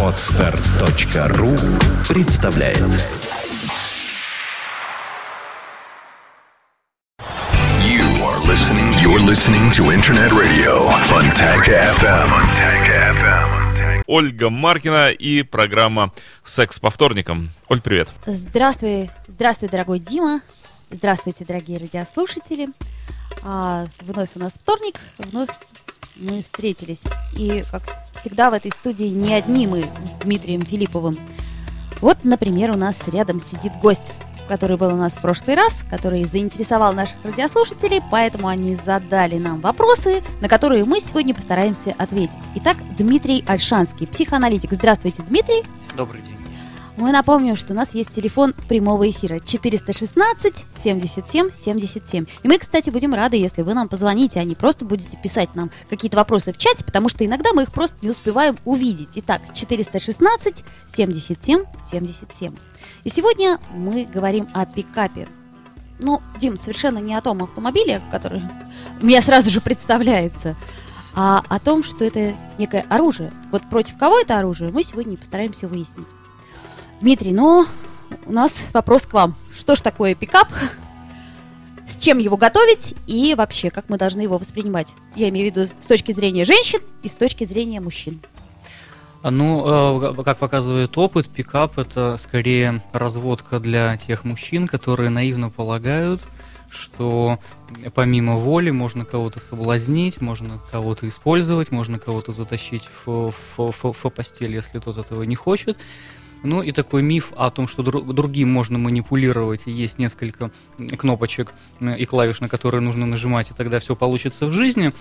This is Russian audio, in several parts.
Отстар.ру представляет You are listening. You're listening to Internet Radio Fontanka FM. Fontanka FM. Ольга Маркина и программа «Секс по вторникам». Оль, привет. Здравствуй, здравствуй, дорогой Дима. Здравствуйте, дорогие радиослушатели. А, вновь у нас вторник, вновь мы встретились. И, как всегда, в этой студии не одни мы с Дмитрием Филипповым. Вот, например, у нас рядом сидит гость, который был у нас в прошлый раз, который заинтересовал наших радиослушателей, поэтому они задали нам вопросы, на которые мы сегодня постараемся ответить. Итак, Дмитрий Альшанский, психоаналитик. Здравствуйте, Дмитрий. Добрый день. Мы напомним, что у нас есть телефон прямого эфира 416 77 77. И мы, кстати, будем рады, если вы нам позвоните, а не просто будете писать нам какие-то вопросы в чате, потому что иногда мы их просто не успеваем увидеть. Итак, 416 77 77. И сегодня мы говорим о пикапе. Ну, Дим, совершенно не о том автомобиле, который мне сразу же представляется, а о том, что это некое оружие. Вот против кого это оружие, мы сегодня постараемся выяснить. Дмитрий, ну, у нас вопрос к вам. Что ж такое пикап? С чем его готовить и вообще, как мы должны его воспринимать? Я имею в виду с точки зрения женщин и с точки зрения мужчин. А, Ну, э, как показывает опыт, пикап это скорее разводка для тех мужчин, которые наивно полагают, что помимо воли можно кого-то соблазнить, можно кого-то использовать, можно кого-то затащить в, в, в, в постель, если тот этого не хочет. Ну и такой миф о том, что дру- другим можно манипулировать, и есть несколько кнопочек и клавиш, на которые нужно нажимать, и тогда все получится в жизни.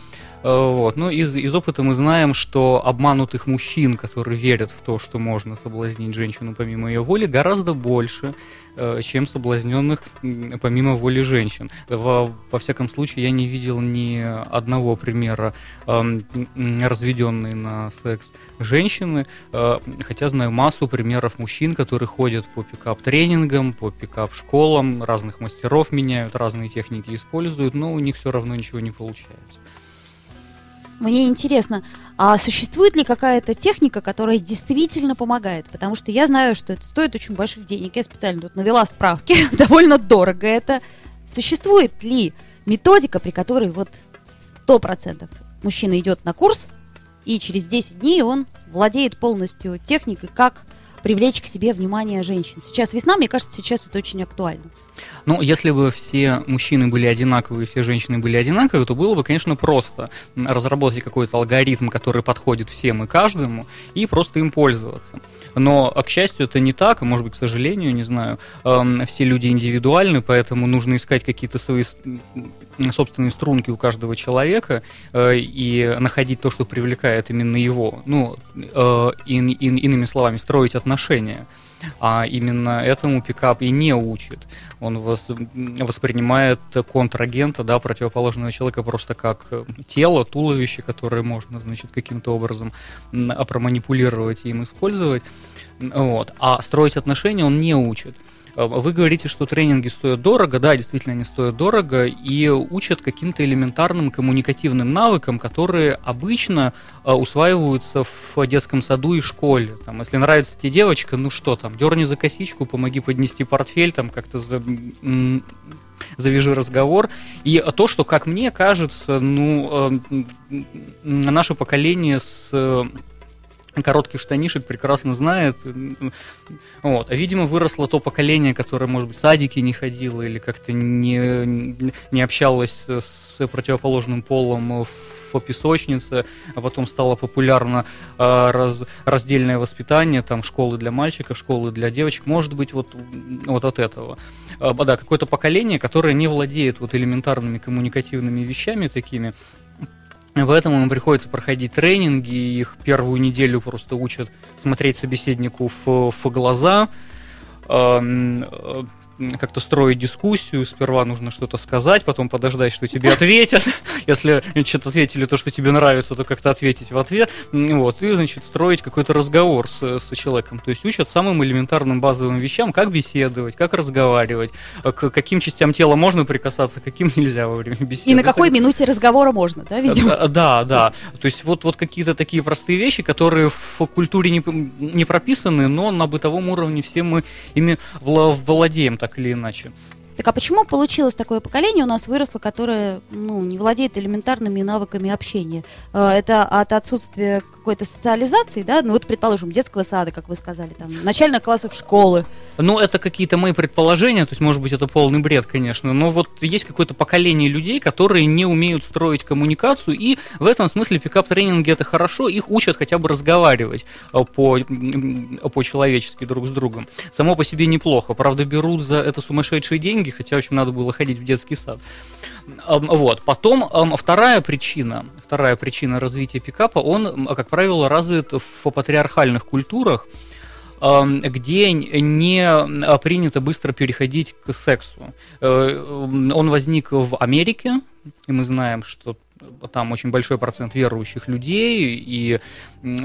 Э, Вот. Но из, из опыта мы знаем, что обманутых мужчин, которые верят в то, что можно соблазнить женщину помимо ее воли, гораздо больше, э, чем соблазненных помимо воли женщин. Во, во всяком случае, я не видел ни одного примера эм, разведенной на секс женщины, э, хотя знаю массу примеров мужчин, которые ходят по пикап-тренингам, по пикап-школам, разных мастеров меняют, разные техники используют, но у них все равно ничего не получается. Мне интересно, а существует ли какая-то техника, которая действительно помогает? Потому что я знаю, что это стоит очень больших денег. Я специально тут навела справки. Довольно дорого это. Существует ли методика, при которой вот 100% мужчина идет на курс, и через 10 дней он владеет полностью техникой, как привлечь к себе внимание женщин. Сейчас весна, мне кажется, сейчас это очень актуально. Ну, если бы все мужчины были одинаковые, все женщины были одинаковые, то было бы, конечно, просто разработать какой-то алгоритм, который подходит всем и каждому, и просто им пользоваться. Но, а, к счастью, это не так, а может быть, к сожалению, не знаю, все люди индивидуальны, поэтому нужно искать какие-то свои собственные струнки у каждого человека э, и находить то, что привлекает именно его. Ну, э, ин- ин- иными словами, строить отношения. А именно этому пикап и не учит. Он вос- воспринимает контрагента, да, противоположного человека просто как э, тело, туловище, которое можно, значит, каким-то образом м, а, проманипулировать и им использовать. Вот. А строить отношения он не учит. Э, Вы говорите, что тренинги стоят дорого, да, действительно они стоят дорого и учат каким-то элементарным коммуникативным навыкам, которые обычно э, усваиваются в детском саду и школе. Там, если нравится тебе девочка, ну что там, дерни за косичку, помоги поднести портфель, там как-то за, завяжи разговор. И то, что, как мне кажется, ну, э, наше поколение с коротких штанишек прекрасно знает. Вот. А, видимо, выросло то поколение, которое, может быть, в садике не ходило или как-то не, не общалось с противоположным полом в песочнице, а потом стало популярно э, раз, раздельное воспитание, там школы для мальчиков, школы для девочек, может быть вот, вот от этого. Э, да, какое-то поколение, которое не владеет вот элементарными коммуникативными вещами такими, Поэтому им приходится проходить тренинги, их первую неделю просто учат смотреть собеседнику в, в глаза, эм, э, как-то строить дискуссию, сперва нужно что-то сказать, потом подождать, что тебе ответят. Если что-то ответили то, что тебе нравится, то как-то ответить в ответ. Вот, и, значит, строить какой-то разговор с, с человеком. То есть учат самым элементарным базовым вещам, как беседовать, как разговаривать, э, к каким частям тела можно прикасаться, каким нельзя во время беседы. И на какой минуте разговора можно, да, видимо? Э, Да, да. То есть вот, вот какие-то такие простые вещи, которые в культуре не, не прописаны, но на бытовом уровне все мы ими вла- владеем так или иначе. Так а почему получилось такое поколение у нас выросло, которое ну, не владеет элементарными навыками общения? Э, Это от отсутствия какой-то социализации, да? Ну вот, предположим, детского сада, как вы сказали, там, начальных классов школы. Ну, это какие-то мои предположения, то есть, может быть, это полный бред, конечно, но вот есть какое-то поколение людей, которые не умеют строить коммуникацию, и в этом смысле пикап-тренинги это хорошо, их учат хотя бы разговаривать э, по, по-человечески друг с другом. Само по себе неплохо, правда, берут за это сумасшедшие деньги, хотя, в общем, надо было ходить в детский сад. Вот. Потом вторая причина, вторая причина развития пикапа, он, как правило, развит в патриархальных культурах, где не э, принято быстро переходить к сексу. Э, Он возник в Америке, и мы знаем, что там очень большой процент верующих людей, и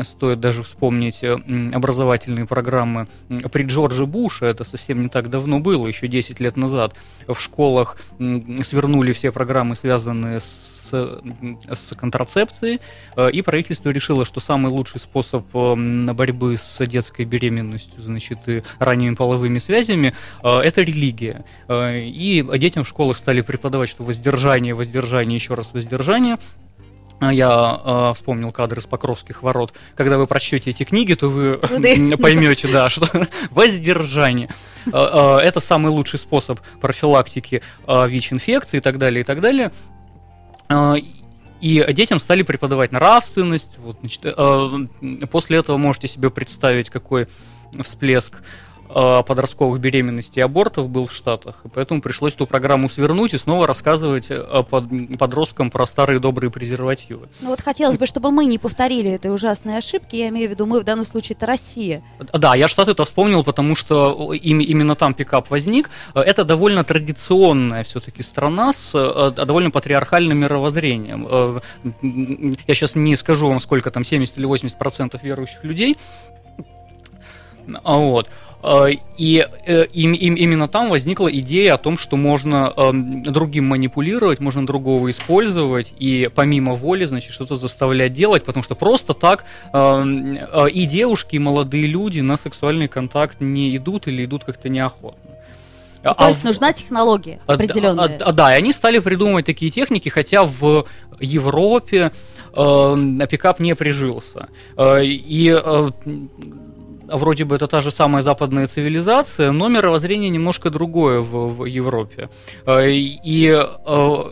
стоит даже вспомнить э, образовательные программы при Джордже Буше, это совсем не так давно было, еще 10 лет назад, в школах свернули все программы, связанные с, м, с контрацепцией, э, и правительство решило, что самый лучший способ м, борьбы с детской беременностью, значит, и ранними половыми связями, э, это религия. Э, И детям в школах стали преподавать, что воздержание, воздержание, еще раз воздержание. А Я э, вспомнил кадры с Покровских ворот. Когда вы прочтете эти книги, то вы поймете, да, что воздержание. Э, э, Это самый лучший способ профилактики э, ВИЧ-инфекции и так далее, и так далее. Э, И детям стали преподавать нравственность. Вот, значит, э, после этого можете себе представить, какой всплеск подростковых беременностей и абортов был в Штатах. И поэтому пришлось эту программу свернуть и снова рассказывать э, под- подросткам про старые добрые презервативы. Ну вот хотелось бы, чтобы мы не повторили этой ужасной ошибки. Я имею в виду, мы в данном случае это Россия. Да, я Штаты это вспомнил, потому что им- именно там пикап возник. Э, Это довольно традиционная все-таки страна с э, довольно патриархальным мировоззрением. Э, Я сейчас не скажу вам, сколько там, 70 или 80 процентов верующих людей. Вот. Э, И э, им- им- именно там возникла идея о том, что можно эм, другим манипулировать, можно другого использовать и помимо воли, значит, что-то заставлять делать, потому что просто так эм, э, и девушки, и молодые люди на сексуальный контакт не идут или идут как-то неохотно. Ну, то есть нужна технология а, определенная. а, а, да, и они стали придумывать такие техники, хотя в Европе э, пикап не прижился. Э, и э, вроде бы это та же самая западная цивилизация, но мировоззрение немножко другое в, в Европе. Э, и э,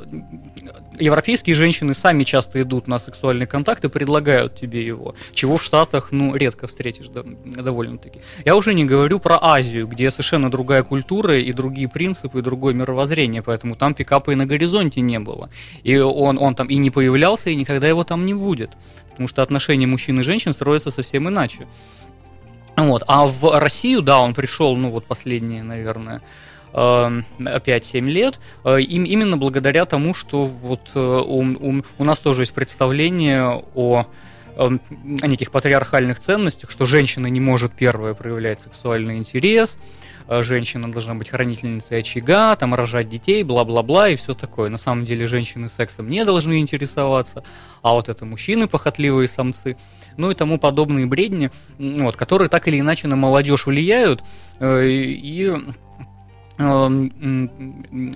европейские женщины сами часто идут на сексуальный контакт и предлагают тебе его, чего в Штатах, ну, редко встретишь да, довольно-таки. Я уже не говорю про Азию, где совершенно другая культура и другие принципы, и другое мировоззрение, поэтому там пикапа и на горизонте не было. И он, он там и не появлялся, и никогда его там не будет, потому что отношения мужчин и женщин строятся совсем иначе. Вот. А в Россию, да, он пришел, ну вот последние, наверное, э, 5-7 лет, э, им, именно благодаря тому, что вот э, у, у- у нас тоже есть представление о, э, о неких патриархальных ценностях, что женщина не может первая проявлять сексуальный интерес, женщина должна быть хранительницей очага, там рожать детей, бла-бла-бла и все такое. На самом деле женщины сексом не должны интересоваться, а вот это мужчины похотливые самцы, ну и тому подобные бредни, вот, которые так или иначе на молодежь влияют э, и э,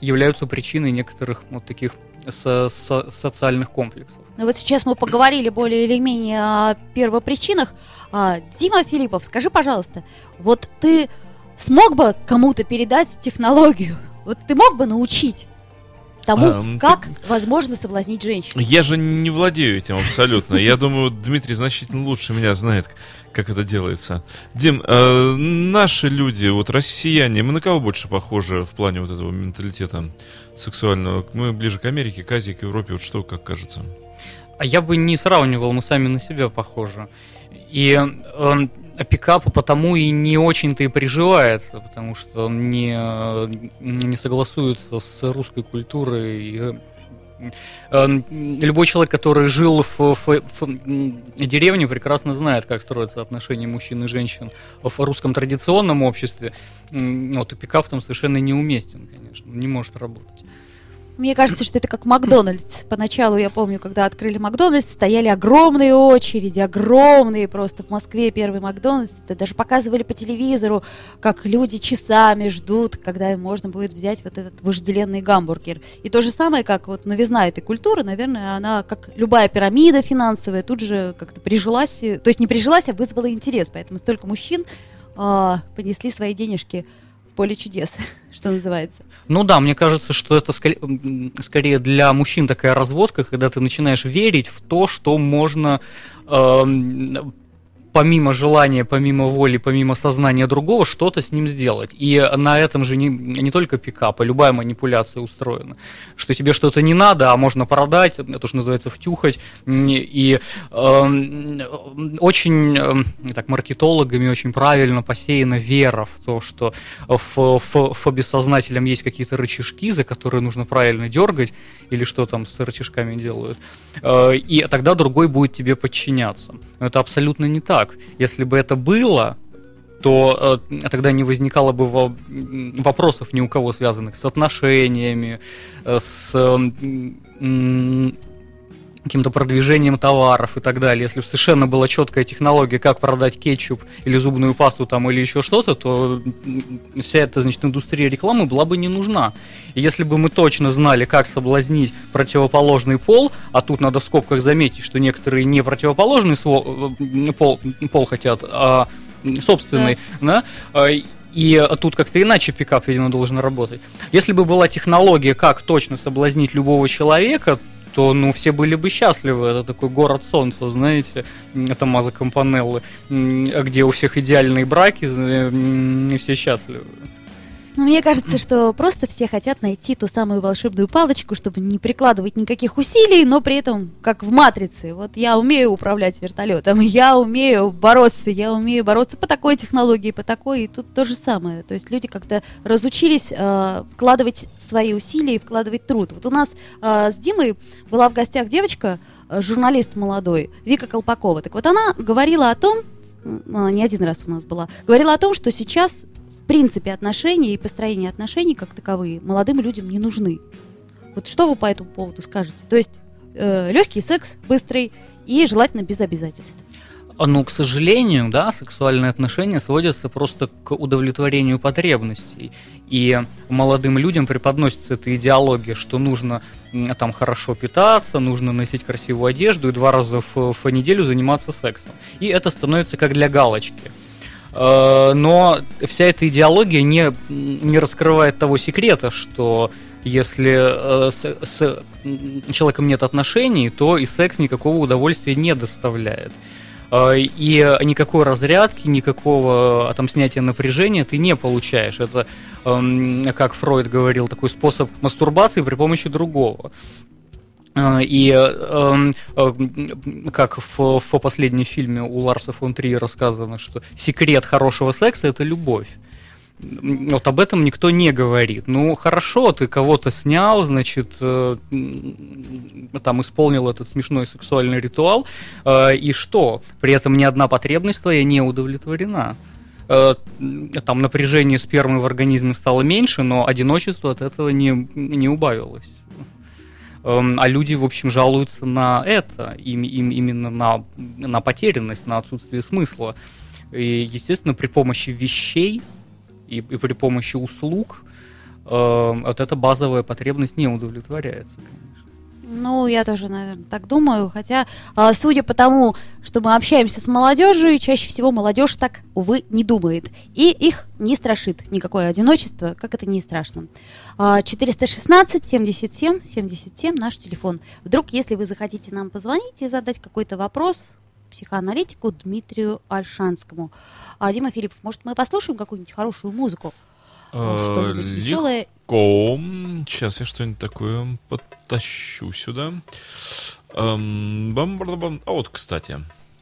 являются причиной некоторых вот таких со- со- социальных комплексов. Ну вот сейчас мы поговорили более или менее о первопричинах. А, Дима Филиппов, скажи, пожалуйста, вот ты смог бы кому-то передать технологию? Вот ты мог бы научить тому, Ам, как возможно соблазнить женщину? Я же не владею этим абсолютно. Я думаю, Дмитрий значительно лучше меня знает, как это делается. Дим, э, наши люди, вот россияне, мы на кого больше похожи в плане вот этого менталитета сексуального? Мы ближе к Америке, к Азии, к Европе, вот что, как кажется? А я бы не сравнивал, мы сами на себя похожи. И эм, пикап потому и не очень-то и приживается, потому что он не, не согласуется с русской культурой. Эм, любой человек, который жил в, в, в деревне, прекрасно знает, как строятся отношения мужчин и женщин в русском традиционном обществе. Вот, и пикап там совершенно неуместен, конечно, не может работать. Мне кажется, что это как Макдональдс. Поначалу, я помню, когда открыли Макдональдс, стояли огромные очереди, огромные просто в Москве первый Макдональдс. Это даже показывали по телевизору, как люди часами ждут, когда можно будет взять вот этот вожделенный гамбургер. И то же самое, как вот новизна этой культуры, наверное, она, как любая пирамида финансовая, тут же как-то прижилась, то есть не прижилась, а вызвала интерес. Поэтому столько мужчин э, понесли свои денежки поле чудес, что называется. Ну да, мне кажется, что это скорее, скорее для мужчин такая разводка, когда ты начинаешь верить в то, что можно э, помимо желания, помимо воли, помимо сознания другого, что-то с ним сделать. И на этом же не, не только пикап, а любая манипуляция устроена. Что тебе что-то не надо, а можно продать, это уже называется втюхать. И э, очень, э, так, маркетологами очень правильно посеяна вера в то, что в, в, в бессознательном есть какие-то рычажки, за которые нужно правильно дергать, или что там с рычажками делают. Э, и тогда другой будет тебе подчиняться. Но это абсолютно не так. Если бы это было, то э, тогда не возникало бы во- вопросов ни у кого связанных с отношениями, э, с э, каким-то продвижением товаров и так далее. Если бы совершенно была четкая технология, как продать кетчуп или зубную пасту там или еще что-то, то вся эта значит, индустрия рекламы была бы не нужна. И если бы мы точно знали, как соблазнить противоположный пол, а тут надо в скобках заметить, что некоторые не противоположный э, пол, пол хотят, а собственный, да, да и тут как-то иначе пикап, видимо, должен работать. Если бы была технология, как точно соблазнить любого человека, то ну все были бы счастливы. Это такой город солнца, знаете, это Маза Кампанеллы, где у всех идеальные браки, и все счастливы. Ну, мне кажется, что просто все хотят найти ту самую волшебную палочку, чтобы не прикладывать никаких усилий, но при этом, как в «Матрице», вот я умею управлять вертолетом, я умею бороться, я умею бороться по такой технологии, по такой, и тут то же самое. То есть люди как-то разучились э, вкладывать свои усилия и вкладывать труд. Вот у нас э, с Димой была в гостях девочка, э, журналист молодой, Вика Колпакова. Так вот она говорила о том, она не один раз у нас была, говорила о том, что сейчас принципе отношения и построение отношений как таковые молодым людям не нужны. Вот что вы по этому поводу скажете? То есть э, легкий секс, быстрый и желательно без обязательств. Ну, к сожалению, да, сексуальные отношения сводятся просто к удовлетворению потребностей. И молодым людям преподносится эта идеология, что нужно там хорошо питаться, нужно носить красивую одежду и два раза в, в неделю заниматься сексом. И это становится как для галочки. Э, но вся эта идеология не, не раскрывает того секрета, что если э, с, с человеком нет отношений, то и секс никакого удовольствия не доставляет. Э, и никакой разрядки, никакого там снятия напряжения ты не получаешь. Это, эм, как Фройд говорил, такой способ мастурбации при помощи другого. А, и э, э, как в, в последнем фильме у Ларса фон Три рассказано, что секрет хорошего секса это любовь. Вот об этом никто не говорит. Ну, хорошо, ты кого-то снял, значит, э, там исполнил этот смешной сексуальный ритуал, э, и что? При этом ни одна потребность твоя не удовлетворена. Э, там напряжение спермы в организме стало меньше, но одиночество от этого не, не убавилось. Эм, а люди, в общем, жалуются на это, им, им, именно на, на потерянность, на отсутствие смысла. И, естественно, при помощи вещей и, и при помощи услуг э, вот эта базовая потребность не удовлетворяется, конечно. Ну, я тоже, наверное, так думаю. Хотя, а, судя по тому, что мы общаемся с молодежью, чаще всего молодежь так, увы, не думает. И их не страшит никакое одиночество, как это не страшно. 416 77 77 наш телефон. Вдруг, если вы захотите нам позвонить и задать какой-то вопрос, психоаналитику Дмитрию Альшанскому. А, Дима Филиппов, может, мы послушаем какую-нибудь хорошую музыку? Э, что-нибудь веселое? Сейчас я что-нибудь такое подтащу сюда. Эм, бам -бам -бам. А вот, кстати,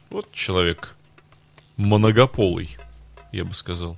вот человек многополый, я бы сказал.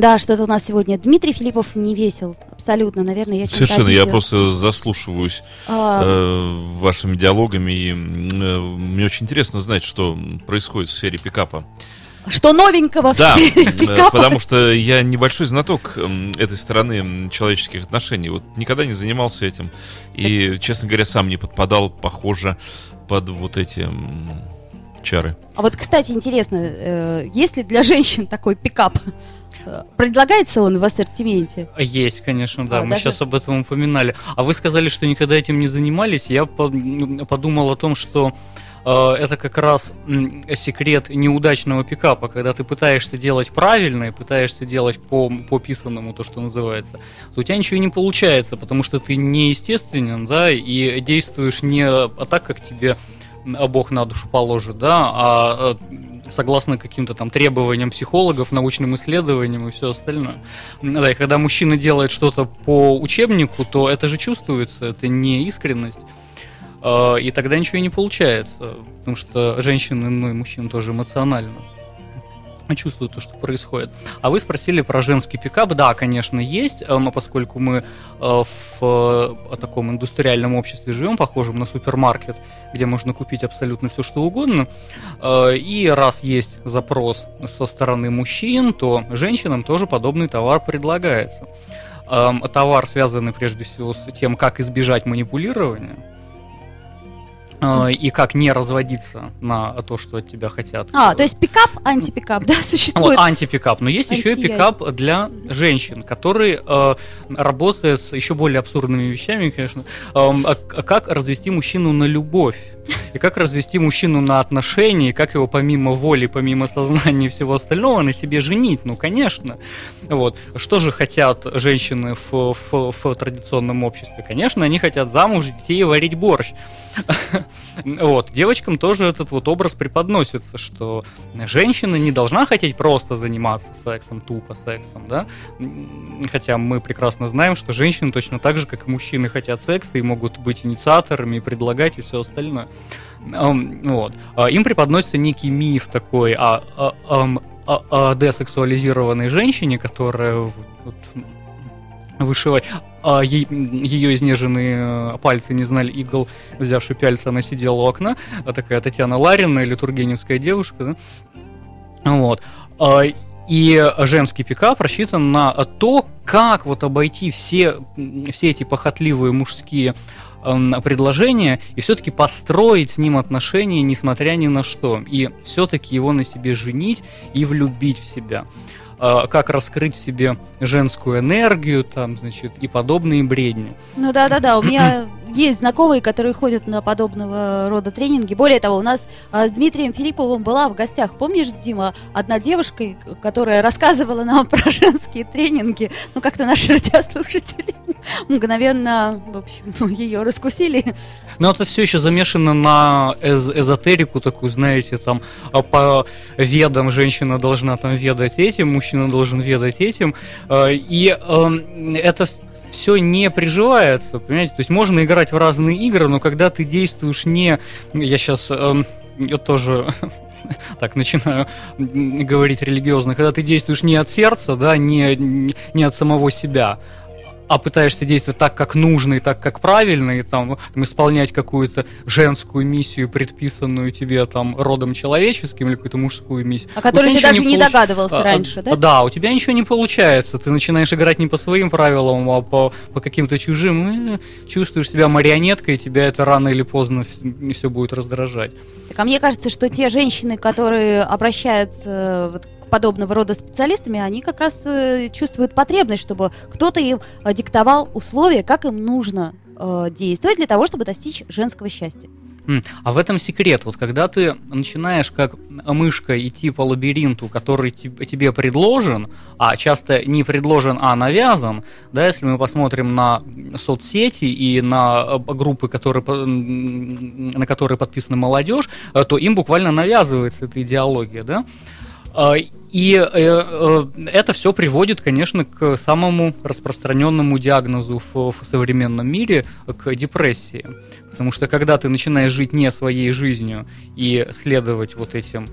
Да, что-то у нас сегодня Дмитрий Филиппов не весел. Абсолютно, наверное, я Совершенно, я просто заслушиваюсь А, э, вашими диалогами, и э, мне очень интересно знать, что происходит в сфере пикапа. Что новенького в Да, сфере э, пикапа? потому что я небольшой знаток этой стороны человеческих отношений. Вот никогда не занимался этим. И, честно говоря, сам не подпадал, похоже, под вот эти чары. А вот, кстати, интересно, э, есть ли для женщин такой пикап? Предлагается он в ассортименте? Есть, конечно, да. А, Мы даже- сейчас об этом упоминали. А вы сказали, что никогда этим не занимались. Я подумал о том, что э, это как раз секрет неудачного пикапа, когда ты пытаешься делать правильно и пытаешься делать по, по писанному, то, что называется, то у тебя ничего не получается, потому что ты неестественен, да, и действуешь не а так, как тебе Бог на душу положит, да, а э, согласно каким-то там требованиям психологов, научным исследованиям и все остальное. Да, и когда мужчина делает что-то по учебнику, то это же чувствуется, это не искренность. Э, И тогда ничего и не получается, потому что женщины, ну и мужчины тоже эмоционально чувствуют то, что происходит. А вы спросили про женский пикап. Да, конечно, есть, но поскольку мы э, в э, таком индустриальном обществе живем, похожем на супермаркет, где можно купить абсолютно все, что угодно, э, и раз есть запрос со стороны мужчин, то женщинам тоже подобный товар предлагается. Эм, Товар связанный прежде всего с тем, как избежать манипулирования, и как не разводиться на то, что от тебя хотят. А, то есть пикап, антипикап, да, Вот, существует? антипикап. Но есть еще и пикап для женщин, который э, работает с еще более абсурдными вещами, конечно. А как развести мужчину на любовь? И как развести мужчину на отношения, и как его помимо воли, помимо сознания и всего остального на себе женить? Ну, конечно. Вот. Что же хотят женщины в, в- в традиционном обществе? Конечно, они хотят замуж, детей и варить борщ. Вот. Девочкам тоже этот вот образ преподносится, что женщина не должна хотеть просто заниматься сексом, тупо сексом, да? Хотя мы прекрасно знаем, что женщины точно так же, как и мужчины, хотят секса и могут быть инициаторами, предлагать и все остальное. Вот. А Им преподносится некий миф такой о, о- о- о десексуализированной женщине, которая вот, вышивать. А ей- ее изнеженные э, пальцы не знали игл, взявши пяльца, она сидела у окна. А такая Татьяна Ларина или Тургеневская девушка, да? Вот. А, И женский пикап рассчитан на то, как вот обойти все, все эти похотливые мужские эм, предложения и все-таки построить с ним отношения, несмотря ни на что. И все-таки его на себе женить и влюбить в себя. А, Как раскрыть в себе женскую энергию, там, значит, и подобные бредни. Ну да, да, да. У меня есть знакомые, которые ходят на подобного рода тренинги. Более того, у нас а, с Дмитрием Филипповым была в гостях, помнишь, Дима, одна девушка, которая рассказывала нам про женские тренинги. Ну, как-то наши радиослушатели мгновенно, в общем, ее раскусили. Но это все еще замешано на эз- эзотерику такую, знаете, там а, по ведам женщина должна там ведать этим, мужчина должен ведать этим. э, И эм, это все не приживается, понимаете? То есть можно играть в разные игры, но когда ты действуешь не... Я сейчас тоже так начинаю говорить религиозно, когда ты действуешь не от сердца, да, не, не от самого себя, а пытаешься действовать так, как нужно и так, как правильно, и там, там исполнять какую-то женскую миссию, предписанную тебе там родом человеческим или какую-то мужскую миссию. О которой ты даже не получ- догадывался А, раньше, а, да? Да, у тебя ничего не получается. Ты начинаешь играть не по своим правилам, а по, по каким-то чужим. И чувствуешь себя марионеткой, и тебя это рано или поздно все будет раздражать. Так, а мне кажется, что те женщины, которые обращаются вот к подобного рода специалистами, они как раз э, чувствуют потребность, чтобы кто-то им э, диктовал условия, как им нужно э, действовать для того, чтобы достичь женского счастья. А в этом секрет. Вот когда ты начинаешь как мышка идти по лабиринту, который теб- тебе предложен, а часто не предложен, а навязан, да, если мы посмотрим на соцсети и на группы, которые, на которые подписана молодежь, то им буквально навязывается эта идеология, да. А, И э, э, это все приводит, конечно, к самому распространенному диагнозу в, современном мире, к депрессии. Потому что когда ты начинаешь жить не своей жизнью и следовать вот этим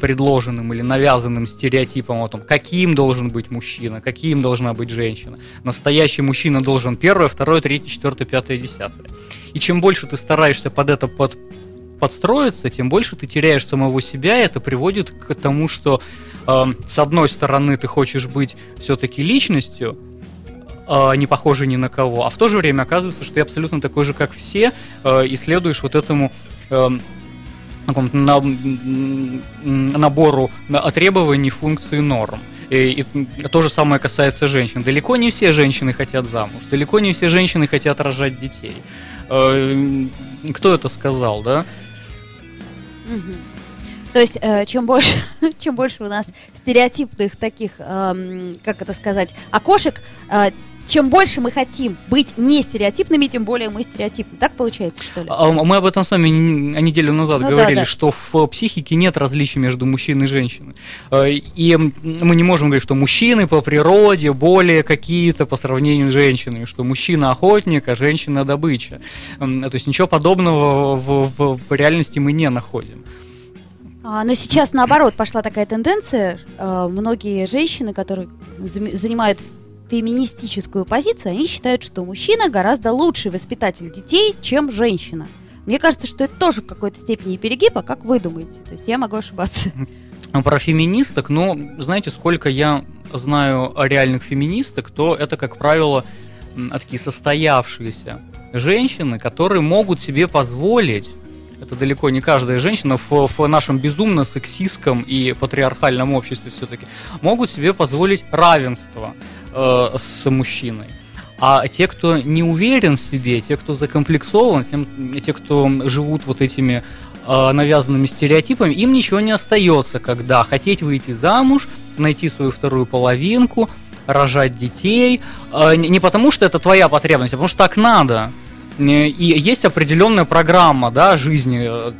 предложенным или навязанным стереотипом о том, каким должен быть мужчина, каким должна быть женщина. Настоящий мужчина должен первое, второе, третье, четвертое, пятое, десятое. И чем больше ты стараешься под это под, подстроиться, тем больше ты теряешь самого себя, и это приводит к тому, что э, с одной стороны ты хочешь быть все-таки личностью, э, не похожей ни на кого, а в то же время оказывается, что ты абсолютно такой же, как все, э, и следуешь вот этому э, какому-то на- м, набору на- требований, функций, норм. И, и то же самое касается женщин. Далеко не все женщины хотят замуж, далеко не все женщины хотят рожать детей. Э, Кто это сказал, да? То есть, э, чем больше, чем больше у нас стереотипных таких, эм, как это сказать, окошек, э, чем больше мы хотим быть не стереотипными, тем более мы стереотипны. Так получается, что ли? А, Мы об этом с вами н- неделю назад Ну да, говорили, да. что в психике нет различий между мужчиной и женщиной. Э, И мы не можем говорить, что мужчины по природе более какие-то по сравнению с женщинами, что мужчина охотник, а женщина добыча. То есть ничего подобного в, в- в реальности мы не находим. А, но сейчас, наоборот, пошла такая тенденция. э, многие женщины, которые занимают феминистическую позицию, они считают, что мужчина гораздо лучший воспитатель детей, чем женщина. Мне кажется, что это тоже в какой-то степени перегиб, а как вы думаете? То есть я могу ошибаться. А Про феминисток, но знаете, сколько я знаю реальных феминисток, то это, как правило, м, такие состоявшиеся женщины, которые могут себе позволить это далеко не каждая женщина в, в нашем безумно сексистском и патриархальном обществе все-таки могут себе позволить равенство э, с мужчиной. А те, кто не уверен в себе, те, кто закомплексован, тем- те, кто живут вот этими э, навязанными стереотипами, им ничего не остается, когда хотеть выйти замуж, найти свою вторую половинку, рожать детей. Э, не потому, что это твоя потребность, а потому что так надо. Э, И есть определенная программа да, жизни. э,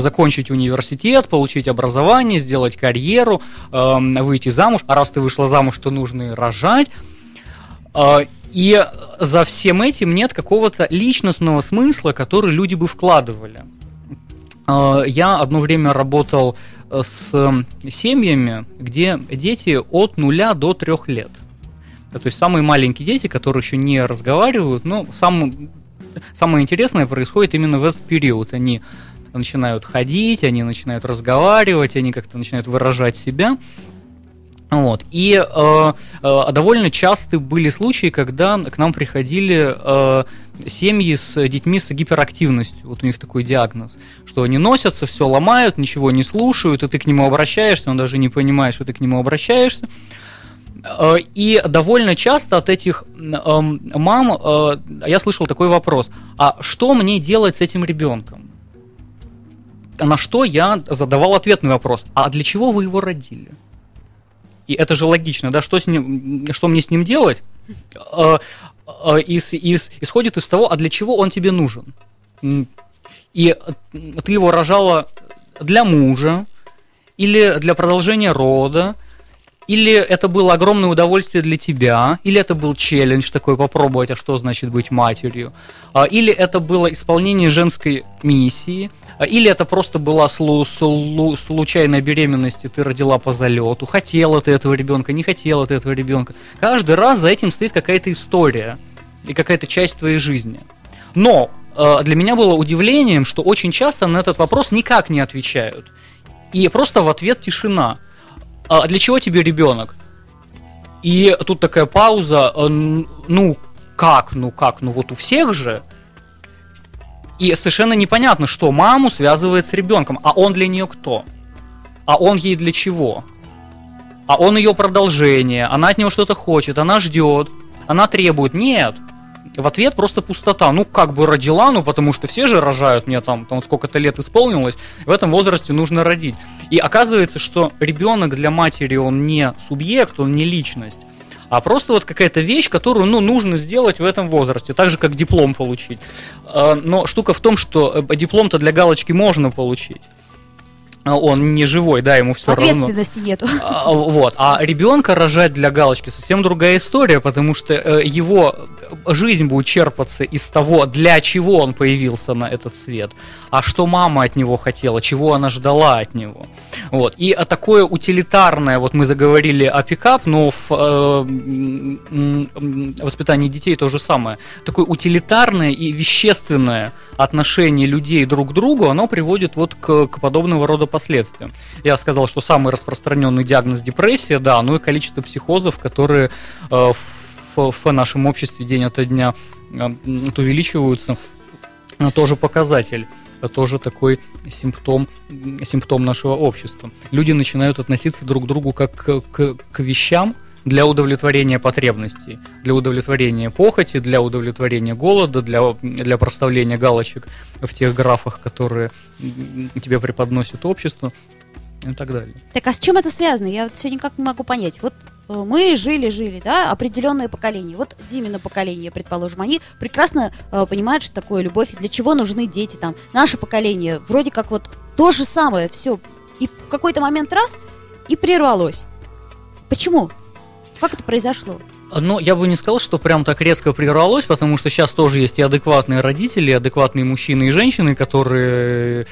Закончить университет, получить образование, сделать карьеру, эм, выйти замуж. А раз ты вышла замуж, то нужно и рожать. Э, И за всем этим нет какого-то личностного смысла, который люди бы вкладывали. Я одно время работал с м, семьями, где дети от нуля до трех лет. То есть самые маленькие дети, которые еще не разговаривают, но сам, самое интересное происходит именно в этот период. Они начинают ходить, они начинают разговаривать, они как-то начинают выражать себя. Вот. И э, э, довольно часто были случаи, когда к нам приходили э, семьи с детьми с гиперактивностью. Вот у них такой диагноз, что они носятся, все ломают, ничего не слушают, и ты к нему обращаешься, он даже не понимает, что ты к нему обращаешься. Э, И довольно часто от этих эм, мам э, я слышал такой вопрос: а что мне делать с этим ребенком? На что я задавал ответный вопрос: а для чего вы его родили? И это же логично, да? Что, с ним, что мне с ним делать? Э, э, из- исходит из того, а для чего он тебе нужен? И ты его рожала для мужа, или для продолжения рода, или это было огромное удовольствие для тебя, или это был челлендж такой попробовать, а что значит быть матерью, А, или это было исполнение женской миссии, а, или это просто была слу- слу- случайная беременность, и ты родила по залету, хотела ты этого ребенка, не хотела ты этого ребенка. Каждый раз за этим стоит какая-то история и какая-то часть твоей жизни. Но э, для меня было удивлением, что очень часто на этот вопрос никак не отвечают. И просто в ответ тишина. А для чего тебе ребенок? И тут такая пауза. э, Ну как, ну как, ну вот у всех же. И совершенно непонятно, что маму связывает с ребенком. А он для нее кто? А он ей для чего? А он ее продолжение. Она от него что-то хочет, она ждет, она требует. Нет. В ответ просто пустота. Ну, как бы родила, ну, потому что все же рожают, мне там, там сколько-то лет исполнилось, в этом возрасте нужно родить. И оказывается, что ребенок для матери, он не субъект, он не личность, а просто вот какая-то вещь, которую, ну, нужно сделать в этом возрасте, так же, как диплом получить. Э, Но штука в том, что э, диплом-то для галочки можно получить. А, он не живой, да, ему все равно. Ответственности нету. А, Вот. А ребенка рожать для галочки совсем другая история, потому что э, его жизнь будет черпаться из того, для чего он появился на этот свет, а что мама от него хотела, чего она ждала от него. Вот. И а, такое утилитарное, вот мы заговорили о пикап, но в э, воспитании детей то же самое. Такое утилитарное и вещественное отношение людей друг к другу, оно приводит вот к, к подобного рода последствиям. Я сказал, что самый распространенный диагноз депрессия, да, ну и количество психозов, которые э, в, в нашем обществе день ото дня э, увеличиваются, тоже показатель э, тоже такой симптом, симптом нашего общества. Люди начинают относиться друг к другу как к, к- к вещам для удовлетворения потребностей, для удовлетворения похоти, для удовлетворения голода, для, для проставления галочек в тех графах, которые тебе преподносит общество и так далее. Так а с чем это связано? Я вот все никак не могу понять. Вот э, мы жили-жили, да, определенное поколение. Вот Димина поколение, предположим, они прекрасно э, понимают, что такое любовь, и для чего нужны дети там. Наше поколение вроде как вот то же самое, все. И в какой-то момент раз, и прервалось. Почему? Как это произошло? Но я бы не сказал, что прям так резко прервалось, потому что сейчас тоже есть и адекватные родители, и адекватные мужчины и женщины, которые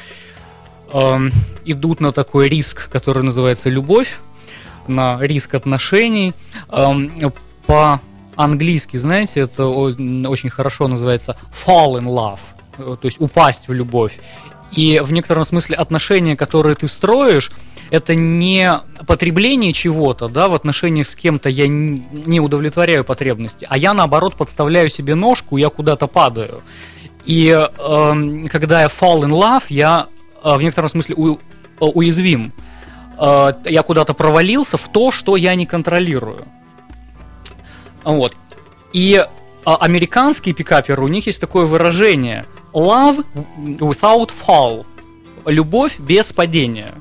эм, идут на такой риск, который называется любовь, на риск отношений. Эм, по-английски, знаете, это очень хорошо называется fall in love, э, то есть упасть в любовь. И в некотором смысле отношения, которые ты строишь, это не потребление чего-то, да, в отношениях с кем-то я не удовлетворяю потребности, а я наоборот подставляю себе ножку, я куда-то падаю. И эм, когда я fall in love, я э, в некотором смысле у- э, уязвим. Э, я куда-то провалился в то, что я не контролирую. Вот. И а, американские пикаперы, у них есть такое выражение love without fall. Любовь без падения.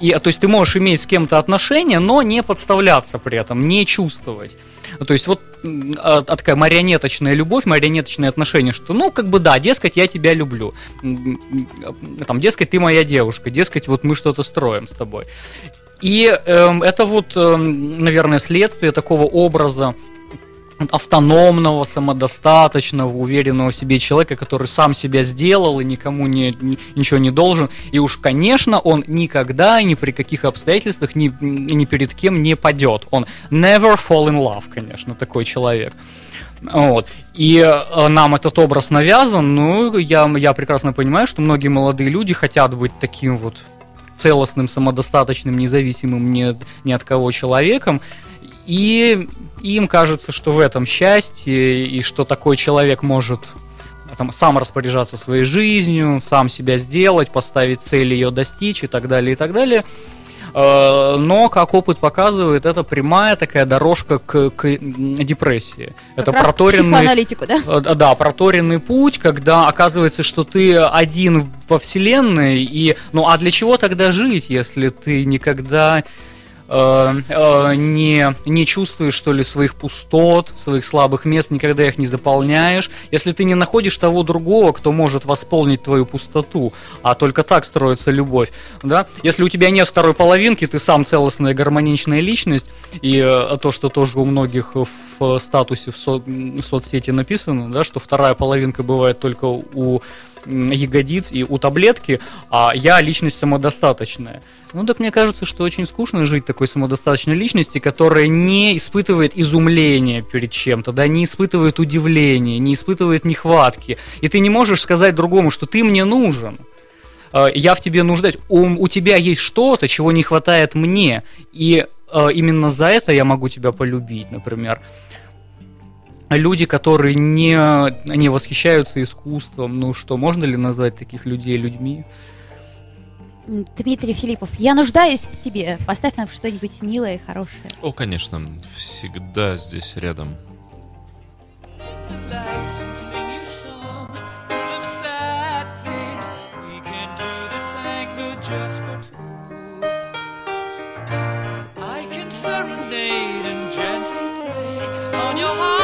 И, то есть ты можешь иметь с кем-то отношения, но не подставляться при этом, не чувствовать. То есть вот а, а такая марионеточная любовь, марионеточные отношения, что ну как бы да, дескать, я тебя люблю. Там, дескать, ты моя девушка, дескать, вот мы что-то строим с тобой. И эм, это вот, эм, наверное, следствие такого образа автономного, самодостаточного, уверенного в себе человека, который сам себя сделал и никому не, ни- ничего не должен. И уж, конечно, он никогда ни при каких обстоятельствах ни, ни перед кем не падет. Он never fall in love, конечно, такой человек. Вот. И э, нам этот образ навязан, ну, я, я прекрасно понимаю, что многие молодые люди хотят быть таким вот целостным, самодостаточным, независимым ни, ни от кого человеком, и им кажется, что в этом счастье, и что такой человек может там, сам распоряжаться своей жизнью, сам себя сделать, поставить цель ее достичь и так далее, и так далее. Э, Но, как опыт показывает, это прямая такая дорожка к, к депрессии. Как это раз проторенный, да? Э, да, Да, проторенный путь, когда оказывается, что ты один во вселенной, и ну а для чего тогда жить, если ты никогда э, э, не, не чувствуешь, что ли, своих пустот, своих слабых мест, никогда их не заполняешь, если ты не находишь того другого, кто может восполнить твою пустоту, а только так строится любовь, да, если у тебя нет второй половинки, ты сам целостная гармоничная личность, и э, то, что тоже у многих в статусе в со- м, соцсети написано, да, что вторая половинка бывает только у ягодиц и у таблетки, а я личность самодостаточная. Ну так мне кажется, что очень скучно жить такой самодостаточной личности, которая не испытывает изумления перед чем-то, да, не испытывает удивления, не испытывает нехватки. И ты не можешь сказать другому, что ты мне нужен. Э, Я в тебе нуждаюсь. У, у тебя есть что-то, чего не хватает мне. И э, именно за это я могу тебя полюбить, например. Люди, которые не, не восхищаются искусством, ну что, можно ли назвать таких людей людьми? Дмитрий Филиппов, я нуждаюсь в тебе. Поставь нам что-нибудь милое и хорошее. О, конечно, всегда здесь рядом. Just for two. I can serenade and gently play on your heartstrings.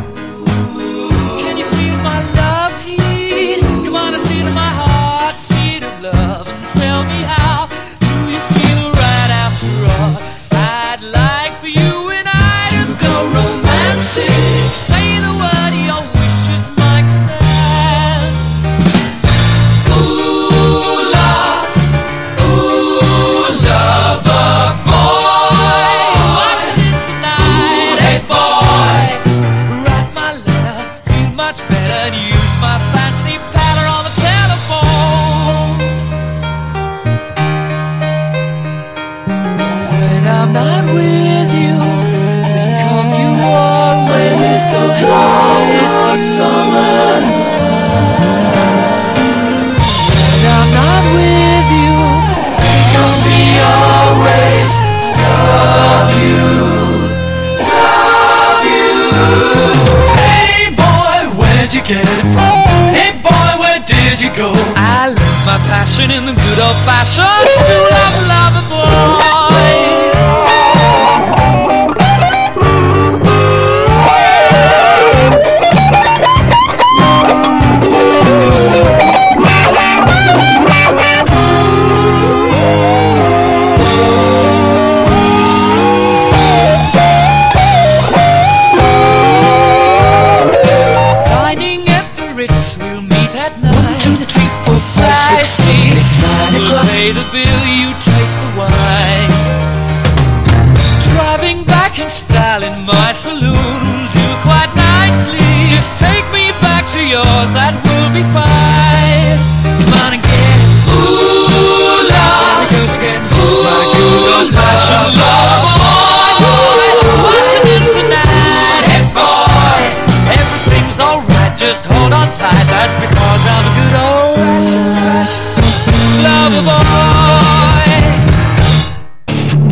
that will be fine. Come on and get it. Ooh, love. It goes again. Ooh, my good old fashioned love. Boy, what you did tonight, hey boy. Everything's alright, just hold on tight. That's because I'm a good old fashioned lover boy.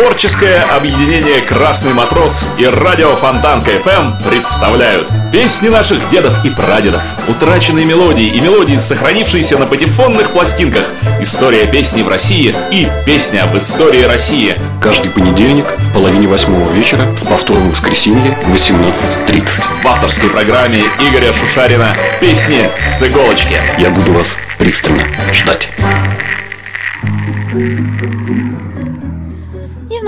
Творческое объединение «Красный матрос» и радио Фонтанка FM представляют песни наших дедов и прадедов, утраченные мелодии и мелодии, сохранившиеся на патефонных пластинках, история песни в России и песня об истории России. Каждый понедельник в половине восьмого вечера с повтором в воскресенье в 18.30. В авторской программе Игоря Шушарина «Песни с иголочки». Я буду вас пристально ждать. И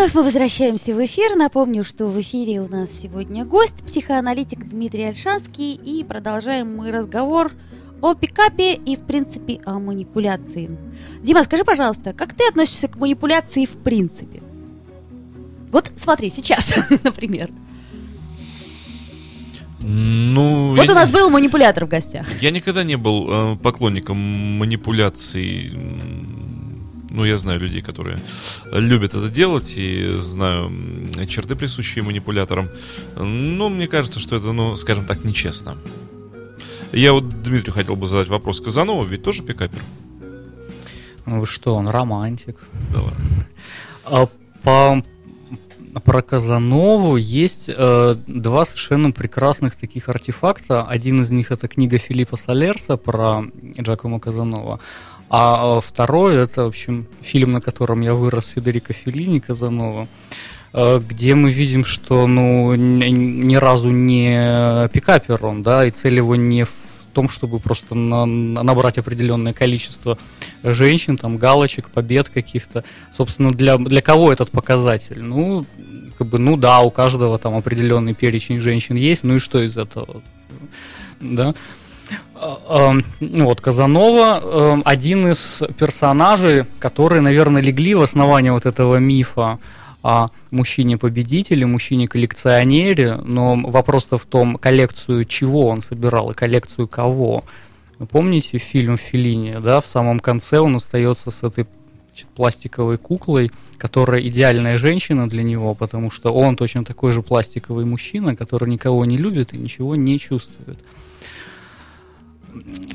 вновь мы возвращаемся в эфир. Напомню, что в эфире у нас сегодня гость, психоаналитик Дмитрий Альшанский. И продолжаем мы разговор о пикапе и, в принципе, о манипуляции. Дима, скажи, пожалуйста, как ты относишься к манипуляции в принципе? Вот смотри, сейчас, например. Ну, Вот у нас не- был манипулятор в гостях. Я никогда не был э, поклонником манипуляций. Ну, я знаю людей, которые любят это делать, и знаю черты, присущие манипуляторам. Но мне кажется, что это, ну, скажем так, нечестно. Я вот Дмитрию хотел бы задать вопрос. Казанова ведь тоже пикапер? Ну что, он романтик. Давай. А по про Казанову есть э, два совершенно прекрасных таких артефакта. Один из них это книга Филиппа Солерса про Джакомо Казанова. А э, второй это, в общем, фильм, на котором я вырос, Федерико Феллини Казанова, э, где мы видим, что ну ни, разу не пикапер он, да, и цель его не в том, чтобы просто на- набрать определенное количество женщин, там, галочек, побед каких-то. Собственно, для, для кого этот показатель? Ну, как бы, ну да, у каждого там определенный перечень женщин есть, ну и что из этого? Да? А, а, ну Вот, Казанова э, один из персонажей, которые, наверное, легли в основание вот этого мифа о мужчине-победителе, мужчине-коллекционере, но вопрос-то в том, коллекцию чего он собирал и коллекцию кого. Вы помните фильм Филини, да, в самом конце он остается с этой значит, пластиковой куклой, которая идеальная женщина для него, потому что он точно такой же пластиковый мужчина, который никого не любит и ничего не чувствует.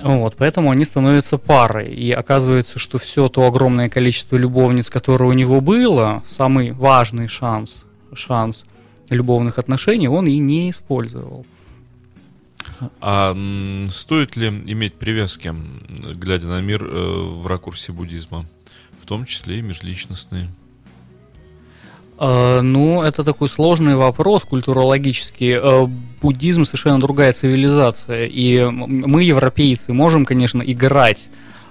Вот, поэтому они становятся парой. И оказывается, что все то огромное количество любовниц, которое у него было, самый важный шанс, шанс любовных отношений, он и не использовал. А стоит ли иметь привязки, глядя на мир э, в ракурсе буддизма? В том числе и межличностные. Э, Ну, это такой сложный вопрос культурологический. Э, Буддизм совершенно другая цивилизация. И мы, европейцы, можем, конечно, играть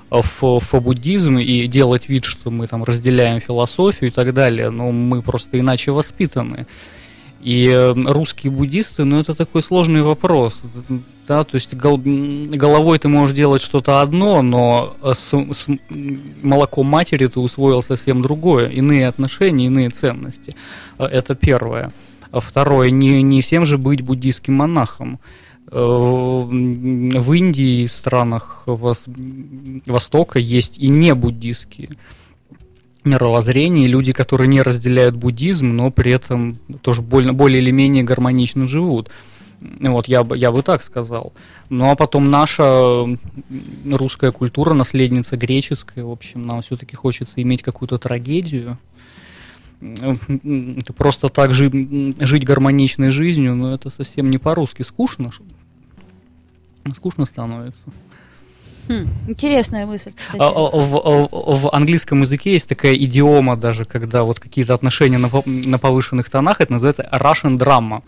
в, в буддизм и делать вид, что мы там разделяем философию и так далее, но мы просто иначе воспитаны. И э, русские буддисты, ну это такой сложный вопрос. Да, то есть гол- головой ты можешь делать что-то одно, но с, с молоком матери ты усвоил совсем другое. Иные отношения, иные ценности. Э, Это первое. А второе, не, не всем же быть буддийским монахом. Э, В Индии и странах вос- Востока есть и не буддийские мировоззрения, люди, которые не разделяют буддизм, но при этом тоже более, более или менее гармонично живут. Вот, я бы, я бы так сказал. Ну, а потом наша русская культура, наследница греческая, в общем, нам все-таки хочется иметь какую-то трагедию. Просто так жи- жить гармоничной жизнью, но это совсем не по-русски. Скучно. Скучно становится. Хм, интересная мысль, кстати. А, а, В, а, в английском языке есть такая идиома даже, когда вот какие-то отношения на, на повышенных тонах, это называется Russian drama.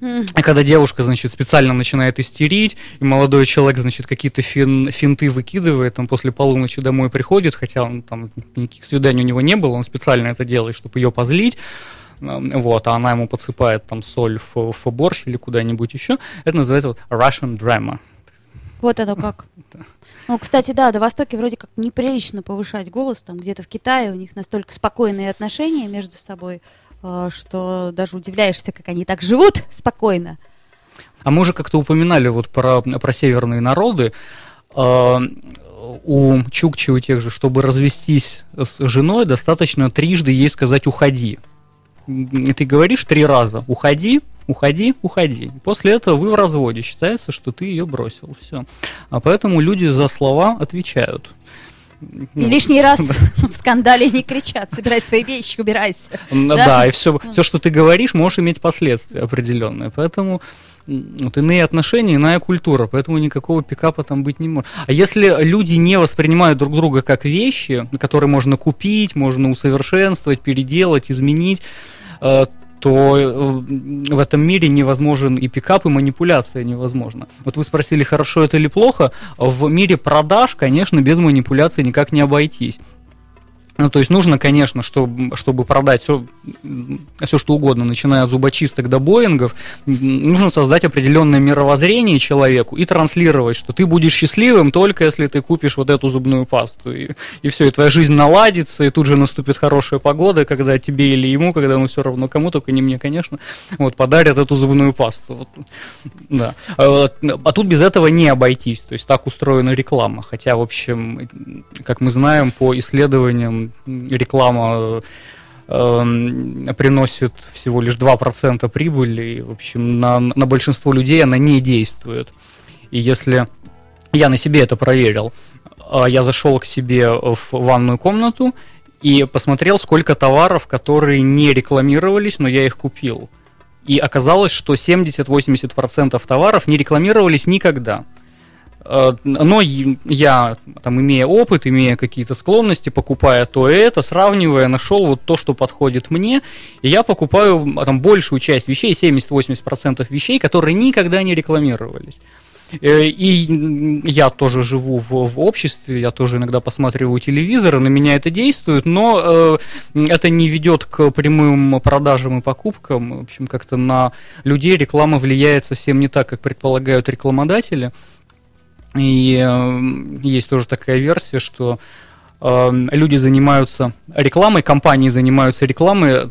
М. И когда девушка, значит, специально начинает истерить, и молодой человек, значит, какие-то фин- финты выкидывает, там после полуночи домой приходит, хотя он там никаких свиданий у него не было, он специально это делает, чтобы ее позлить. Вот, а она ему подсыпает там соль в, в борщ или куда-нибудь еще. Это называется вот Russian drama. Вот оно как. Ну, кстати, да, до Востоке вроде как неприлично повышать голос. Там где-то в Китае у них настолько спокойные отношения между собой, э, что даже удивляешься, как они так живут спокойно. А мы уже как-то упоминали вот про, про северные народы. Э, у Чукчи, у тех же, чтобы развестись с женой, достаточно трижды ей сказать «уходи». Ты говоришь три раза «уходи», «уходи», «уходи». После этого вы в разводе. Считается, что ты ее бросил. Все. А поэтому люди за слова отвечают. И Ну, лишний раз в скандале не кричат. Собирай свои вещи, убирайся. Да? Да, и все, все, что ты говоришь, можешь иметь последствия определенные. Поэтому вот иные отношения, иная культура, поэтому никакого пикапа там быть не может. А если люди не воспринимают друг друга как вещи, которые можно купить, можно усовершенствовать, переделать, изменить, э, то э, в этом мире невозможен и пикап, и манипуляция невозможна. Вот вы спросили, хорошо это или плохо. В мире продаж, конечно, без манипуляции никак не обойтись. Ну, то есть нужно, конечно, чтобы, чтобы продать все, все, что угодно, начиная от зубочисток до Боингов, нужно создать определенное мировоззрение человеку и транслировать, что ты будешь счастливым только если ты купишь вот эту зубную пасту. И, и все, и твоя жизнь наладится, и тут же наступит хорошая погода, когда тебе или ему, когда ну все равно кому, только не мне, конечно, вот, подарят эту зубную пасту. Вот, да. А, а тут без этого не обойтись. То есть так устроена реклама. Хотя, в общем, как мы знаем по исследованиям, реклама э, эм, приносит всего лишь 2% прибыли. И, в общем, на, на большинство людей она не действует. И если я на себе это проверил, а, я зашел к себе в ванную комнату и посмотрел, сколько товаров, которые не рекламировались, но я их купил. И оказалось, что 70-80% товаров не рекламировались никогда. Э, Но я, там, имея опыт, имея какие-то склонности, покупая то и это, сравнивая, нашел вот то, что подходит мне, и я покупаю там большую часть вещей, 70-80% вещей, которые никогда не рекламировались. Э, И я тоже живу в, в обществе, я тоже иногда посматриваю телевизор, на меня это действует, но э, это не ведет к прямым продажам и покупкам. В общем, как-то на людей реклама влияет совсем не так, как предполагают рекламодатели. И э, есть тоже такая версия, что э, люди занимаются рекламой, компании занимаются рекламой,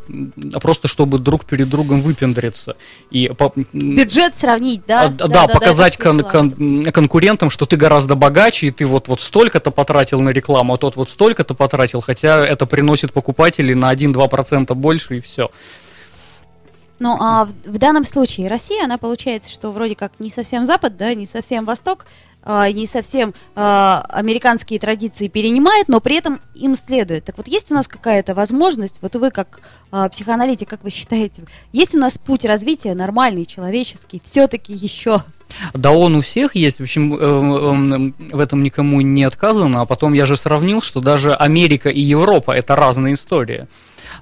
просто чтобы друг перед другом выпендриться. И по- Бюджет сравнить, да? а, да, показать это что кон- реклама. кон- конкурентам, что ты гораздо богаче, и ты вот, вот столько-то потратил на рекламу, а тот вот столько-то потратил, хотя это приносит покупателей на 1-2% больше, и все. Ну, а в, данном случае Россия, она получается, что вроде как не совсем Запад, да, не совсем Восток, не совсем а, американские традиции перенимает, но при этом им следует. Так вот, есть у нас какая-то возможность, вот вы как а, психоаналитик, как вы считаете, есть у нас путь развития нормальный, человеческий, все-таки еще? Да он у всех есть, в общем, э, э, в этом никому не отказано, а потом я же сравнил, что даже Америка и Европа это разная история.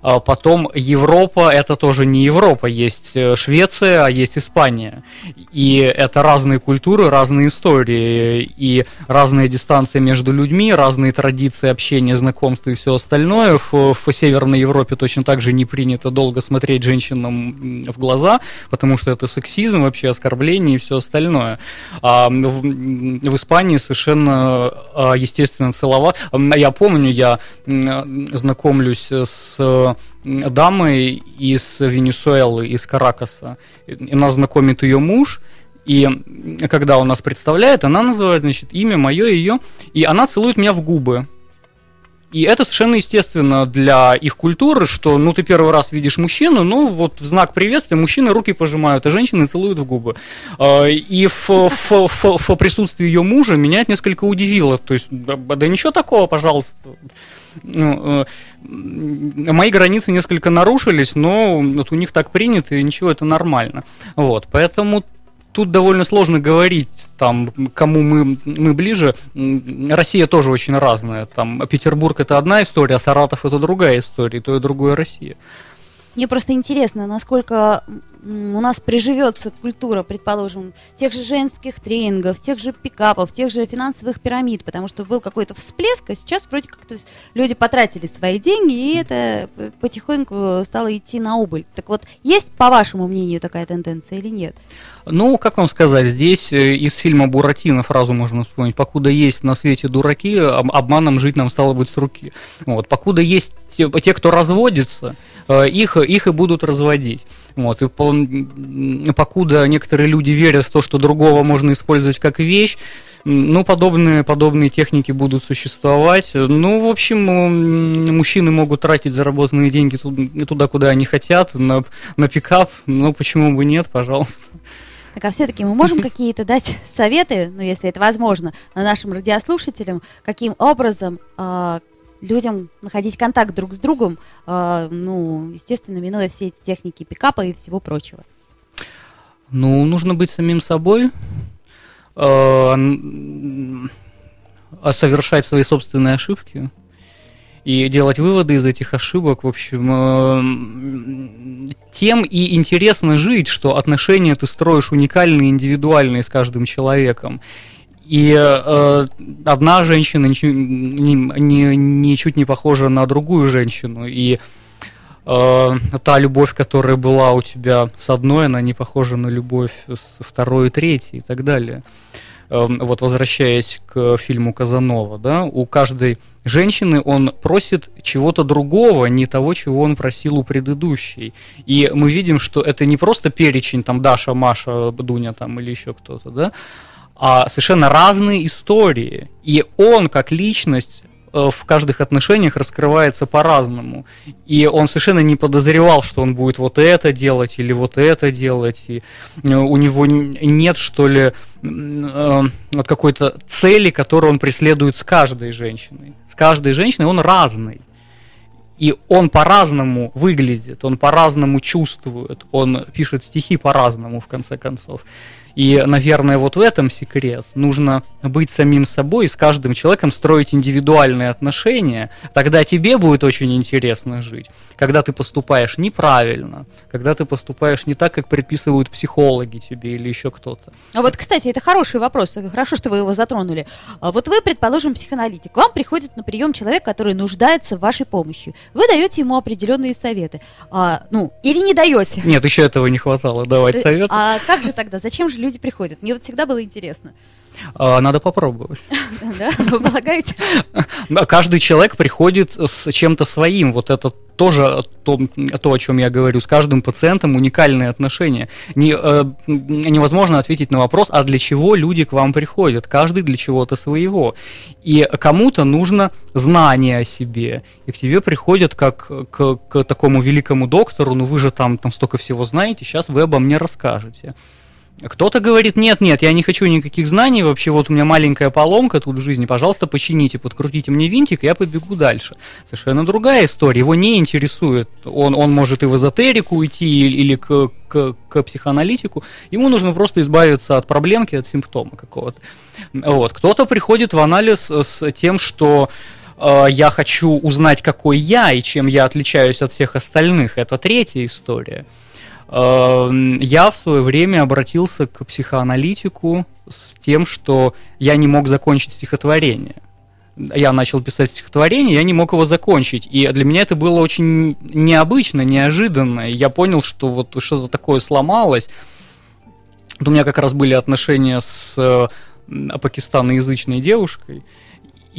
А потом Европа это тоже не Европа, есть э, Швеция, а есть Испания. И это разные культуры, разные истории, и разные дистанции между людьми, разные традиции общения, знакомства и все остальное. В, в Северной Европе точно так же не принято долго смотреть женщинам в глаза, потому что это сексизм, вообще оскорбление и все остальное. А в, в Испании совершенно а, естественно целовать. Я помню, я знакомлюсь с дамой из Венесуэлы, из Каракаса. И нас знакомит ее муж, и когда он нас представляет, она называет, значит, имя мое, ее, и она целует меня в губы. И это совершенно естественно для их культуры, что, ну, ты первый раз видишь мужчину, ну, вот в знак приветствия мужчины руки пожимают, а женщины целуют в губы. А, и в, в, в, в присутствии ее мужа меня это несколько удивило. То есть, да, да ничего такого, пожалуйста. Ну, э, мои границы несколько нарушились, но вот у них так принято, и ничего, это нормально. Вот, поэтому тут довольно сложно говорить, там, кому мы, мы ближе. Россия тоже очень разная. Там, Петербург это одна история, а Саратов это другая история, и то и другое Россия. Мне просто интересно, насколько у нас приживется культура, предположим, тех же женских тренингов, тех же пикапов, тех же финансовых пирамид, потому что был какой-то всплеск, а сейчас вроде как-то люди потратили свои деньги, и это потихоньку стало идти на убыль. Так вот, есть, по вашему мнению, такая тенденция или нет? Ну, как вам сказать, здесь э, из фильма «Буратино» фразу можно вспомнить. «Покуда есть на свете дураки, обманом жить нам стало быть с руки». Вот. «Покуда есть те, те кто разводится, их, их и будут разводить». Вот. И по, покуда некоторые люди верят в то, что другого можно использовать как вещь, ну, подобные, подобные техники будут существовать. Ну, в общем, мужчины могут тратить заработанные деньги туда, куда они хотят, на, на пикап. Ну, почему бы нет, пожалуйста. Так, а все-таки мы можем какие-то дать советы, ну, если это возможно, нашим радиослушателям, каким образом э, людям находить контакт друг с другом, э, ну, естественно, минуя все эти техники пикапа и всего прочего? Ну, нужно быть самим собой, э, совершать свои собственные ошибки и делать выводы из этих ошибок. В общем, э, тем и интересно жить, что отношения ты строишь уникальные, индивидуальные с каждым человеком. И э, одна женщина ничуть не, не, ничуть не похожа на другую женщину. И э, та любовь, которая была у тебя с одной, она не похожа на любовь с второй и третьей и так далее. Э, вот возвращаясь к фильму Казанова, да, у каждой женщины он просит чего-то другого, не того, чего он просил у предыдущей. И мы видим, что это не просто перечень, там, Даша, Маша, Дуня там или еще кто-то, да, а совершенно разные истории. И он, как личность, э, в каждых отношениях раскрывается по-разному. И он совершенно не подозревал, что он будет вот это делать или вот это делать. И э, у него нет, что ли, э, вот какой-то цели, которую он преследует с каждой женщиной. С каждой женщиной он разный. И он по-разному выглядит, он по-разному чувствует, он пишет стихи по-разному, в конце концов. И, наверное, вот в этом секрет. Нужно быть самим собой и с каждым человеком строить индивидуальные отношения. Тогда тебе будет очень интересно жить. Когда ты поступаешь неправильно, когда ты поступаешь не так, как предписывают психологи тебе или еще кто-то. А вот, кстати, это хороший вопрос. Хорошо, что вы его затронули. А вот вы, предположим, психоаналитик. К вам приходит на прием человек, который нуждается в вашей помощи. Вы даете ему определенные советы. А, ну, или не даете. Нет, еще этого не хватало давать э, советы. А как же тогда? Зачем же люди приходят? Мне вот всегда было интересно. А, надо попробовать. Да, вы полагаете? Каждый человек приходит с чем-то своим. Вот это тоже то, то, о чем я говорю. С каждым пациентом уникальные отношения. Не, э, невозможно ответить на вопрос, а для чего люди к вам приходят. Каждый для чего-то своего. И кому-то нужно знание о себе. И к тебе приходят как к, к такому великому доктору, ну вы же там, там столько всего знаете, сейчас вы обо мне расскажете. Кто-то говорит, нет, нет, я не хочу никаких знаний, вообще вот у меня маленькая поломка тут в жизни, пожалуйста, почините, подкрутите мне винтик, я побегу дальше. Совершенно другая история, его не интересует, он, он может и в эзотерику уйти, или к, к, к психоаналитику, ему нужно просто избавиться от проблемки, от симптома какого-то. Вот. Кто-то приходит в анализ с тем, что э, я хочу узнать, какой я и чем я отличаюсь от всех остальных. Это третья история. Э, я в свое время обратился к психоаналитику с тем, что я не мог закончить стихотворение. Я начал писать стихотворение, я не мог его закончить. И для меня это было очень необычно, неожиданно. Я понял, что вот что-то такое сломалось. У меня как раз были отношения с э, пакистаноязычной девушкой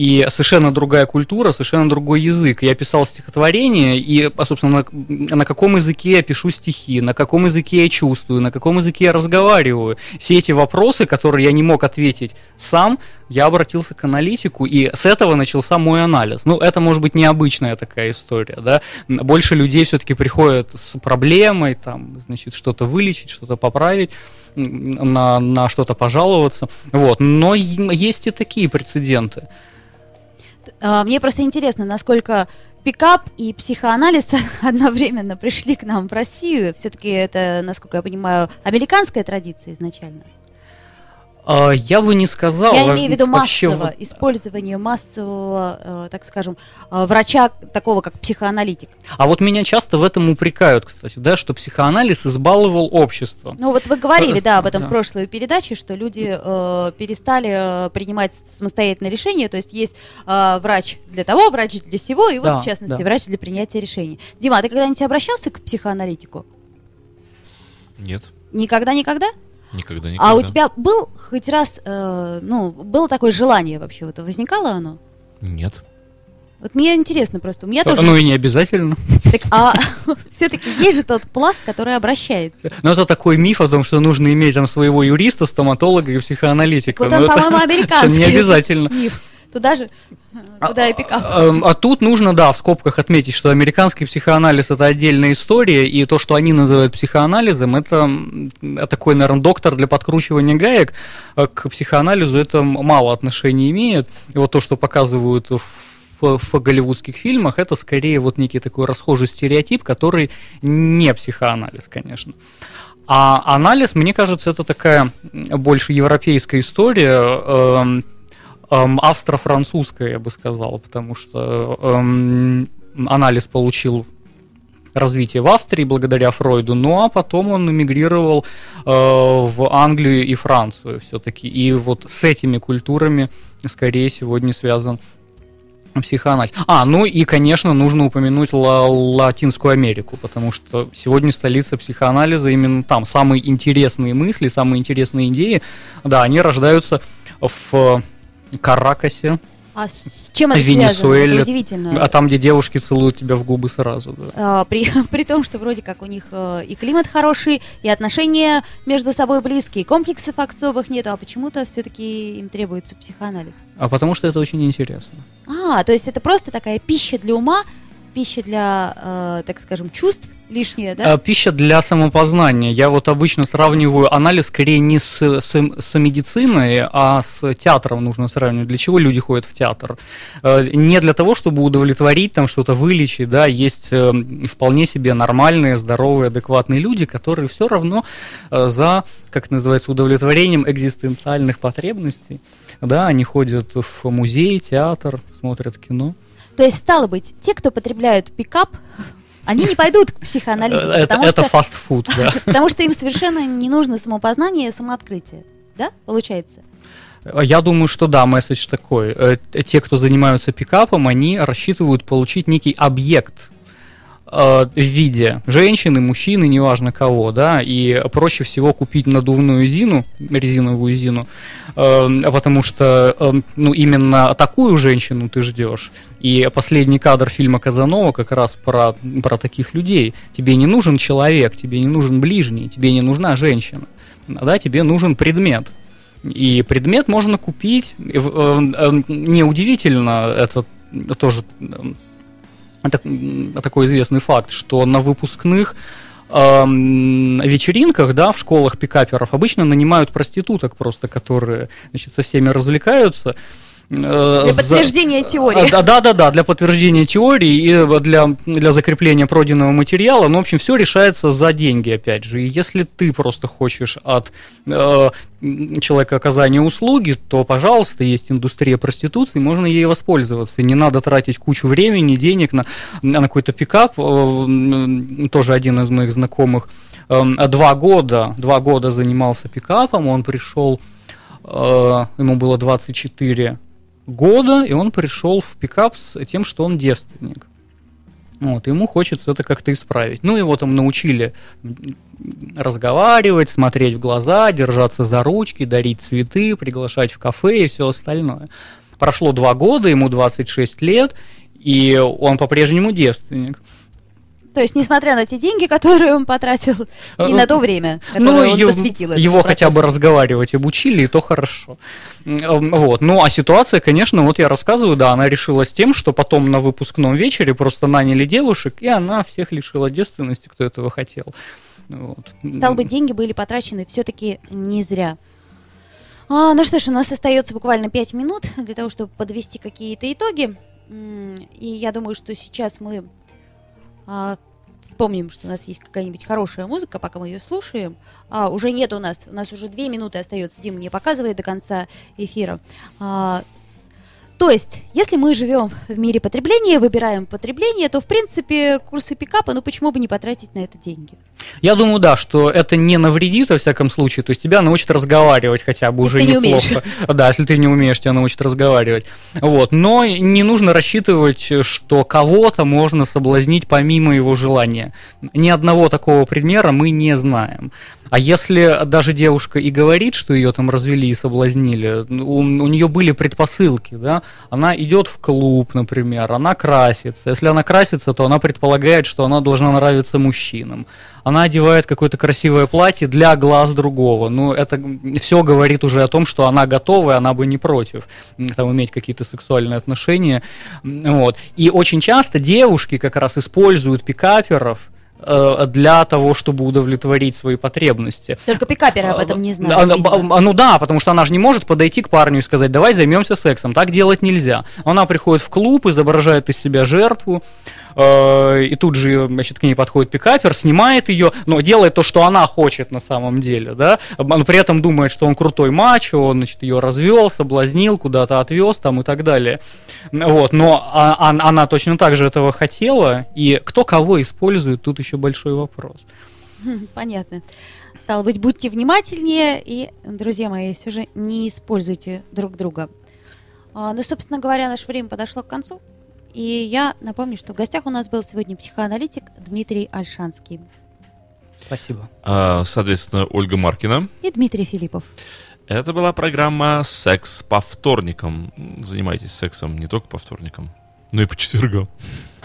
и совершенно другая культура, совершенно другой язык. Я писал стихотворение, и, а, собственно, на, на каком языке я пишу стихи, на каком языке я чувствую, на каком языке я разговариваю. Все эти вопросы, которые я не мог ответить сам, я обратился к аналитику, и с этого начался мой анализ. Ну, это может быть необычная такая история, да. Больше людей все-таки приходят с проблемой, там, значит, что-то вылечить, что-то поправить на, на что-то пожаловаться. Вот. Но есть и такие прецеденты. А, Мне просто интересно, насколько пикап и психоанализ одновременно пришли к нам в Россию. Все-таки это, насколько я понимаю, американская традиция изначально. А, Я бы не сказал. Я во- имею в виду вообще массово, вот- использование массового, э, так скажем, э, врача такого, как психоаналитик. А вот меня часто в этом упрекают, кстати, да, что психоанализ избаловал общество. Ну вот вы говорили, да, об этом Да. в прошлой передаче, что люди э, перестали э, принимать самостоятельные решения, то есть есть э, врач для того, врач для всего, и вот Да, в частности да. врач для принятия решений. Дима, а ты когда-нибудь обращался к психоаналитику? Нет, Никогда-никогда? Никогда, никогда. А у тебя был хоть раз, э, ну, было такое желание вообще, вот возникало оно? Нет. Вот мне интересно просто, у меня тоже... Ну и не обязательно. Так, а все-таки есть же тот пласт, который обращается. Но это такой миф о том, что нужно иметь там своего юриста, стоматолога и психоаналитика. Вот Но он, по-моему, американский. Не обязательно. Миф. Туда же, э, туда и пикап. Эм, А тут нужно, да, в скобках отметить, что американский психоанализ это отдельная история, и то, что они называют психоанализом, это м, такой, наверное, доктор для подкручивания гаек. А К психоанализу это мало отношения имеет. И вот то, что показывают в в, в голливудских фильмах, это скорее вот некий такой расхожий стереотип, который не психоанализ, конечно. А анализ, мне кажется, это такая больше европейская история, эм, эм, австро-французская, я бы сказал, потому что эм, анализ получил развитие в Австрии благодаря Фройду, ну а потом он эмигрировал э, в Англию и Францию все-таки. И вот с этими культурами скорее сегодня связан психоанализ. А, ну и, конечно, нужно упомянуть Ла- Латинскую Америку, потому что сегодня столица психоанализа именно там. Самые интересные мысли, самые интересные идеи, да, они рождаются в Каракасе, А с чем это связано? Венесуэле, Это удивительно. а там, где девушки целуют тебя в губы сразу. Да. А, при, при том, что вроде как у них э, и климат хороший, и отношения между собой близкие, комплексов особых нету, а почему-то все-таки им требуется психоанализ. А потому что это очень интересно. А, то есть это просто такая пища для ума, пища для, э, так скажем, чувств лишняя, да? А, Пища для самопознания. Я вот обычно сравниваю анализ скорее не с, с, с медициной, а с театром нужно сравнивать. Для чего люди ходят в театр? Э, Не для того, чтобы удовлетворить, там что-то вылечить, да, есть э, вполне себе нормальные, здоровые, адекватные люди, которые все равно э, за, как называется, удовлетворением экзистенциальных потребностей, да, они ходят в музей, театр, смотрят кино. То есть, стало быть, те, кто потребляют пикап, они не пойдут к психоаналитику, Это, потому, это что, фастфуд, да. потому что им совершенно не нужно самопознание, самооткрытие. Да, получается? Я думаю, что да, месседж такой. Э, Те, кто занимаются пикапом, они рассчитывают получить некий объект э, в виде женщины, мужчины, неважно кого, да, и проще всего купить надувную зину, резиновую зину, э, потому что, э, ну, именно такую женщину ты ждешь. И последний кадр фильма Казанова как раз про, про таких людей. Тебе не нужен человек, тебе не нужен ближний, тебе не нужна женщина, да, тебе нужен предмет. И предмет можно купить. И в- э, э, Неудивительно, это тоже э, так- такой известный факт, что на выпускных вечеринках, да, в школах пикаперов обычно нанимают проституток просто, которые, значит, со всеми развлекаются. Э, Для за- подтверждения теории. А, Да, да, да, для подтверждения теории и для, для закрепления пройденного материала. Ну, в общем, все решается за деньги, опять же. И если ты просто хочешь от э, человека оказания услуги, то, пожалуйста, есть индустрия проституции, можно ей воспользоваться. Не надо тратить кучу времени, денег на, на какой-то пикап. Э, Тоже один из моих знакомых эм, два года, два года занимался пикапом, он пришел, э, ему было 24 года, и он пришел в пикап с тем, что он девственник. Вот, ему хочется это как-то исправить. Ну, его там научили разговаривать, смотреть в глаза, держаться за ручки, дарить цветы, приглашать в кафе и все остальное. Прошло два года, ему 26 лет, и он по-прежнему девственник. То есть, несмотря на те деньги, которые он потратил, и на то время, которое Ну, он ев- посвятил его хотя бы разговаривать обучили, и то хорошо. М, Вот. Ну, а ситуация, конечно, вот я рассказываю, да, она решилась тем, что потом на выпускном вечере просто наняли девушек, и она всех лишила девственности, кто этого хотел. Вот. Стало быть, деньги были потрачены все-таки не зря. А, ну что ж, у нас остается буквально 5 минут для того, чтобы подвести какие-то итоги. И я думаю, что сейчас мы а, вспомним, что у нас есть какая-нибудь хорошая музыка, пока мы ее слушаем. А, уже нет у нас, у нас уже 2 минуты остается, Дима мне показывает до конца эфира. А, то есть, если мы живем в мире потребления, выбираем потребление, то, в принципе, курсы пикапа, ну почему бы не потратить на это деньги? Я думаю, да, что это не навредит во всяком случае, то есть тебя научат разговаривать хотя бы Если уже ты не умеешь. неплохо. Да, если ты не умеешь, тебя научат разговаривать. Вот, но не нужно рассчитывать, что кого-то можно соблазнить помимо его желания. Ни одного такого примера мы не знаем. А если даже девушка и говорит, что ее там развели и соблазнили, у, у нее были предпосылки, да, она идет в клуб, например, она красится. Если она красится, то она предполагает, что она должна нравиться мужчинам. Она одевает какое-то красивое платье для глаз другого. Ну, это все говорит уже о том, что она готова, и она бы не против там, иметь какие-то сексуальные отношения. Вот. И очень часто девушки как раз используют пикаперов для того, чтобы удовлетворить свои потребности. Только пикаперы об этом не знают. видимо. а, ну да, потому что она же не может подойти к парню и сказать, давай займемся сексом. Так делать нельзя. Она приходит в клуб, изображает из себя жертву, э, и тут же, значит, к ней подходит пикапер, снимает ее, но делает то, что она хочет на самом деле, да, но при этом думает, что он крутой мачо, он, значит, ее развел, соблазнил, куда-то отвез там и так далее. Вот, но а- а- она точно так же этого хотела, и кто кого использует, тут еще большой вопрос. Хм, Понятно. Стало быть, будьте внимательнее и, друзья мои, все же не используйте друг друга. А, Ну, собственно говоря, наше время подошло к концу. И я напомню, что в гостях у нас был сегодня психоаналитик Дмитрий Альшанский Спасибо. А, соответственно, Ольга Маркина. и Дмитрий Филиппов. Это была программа «Секс по вторникам». Занимайтесь сексом не только по вторникам, но и по четвергам.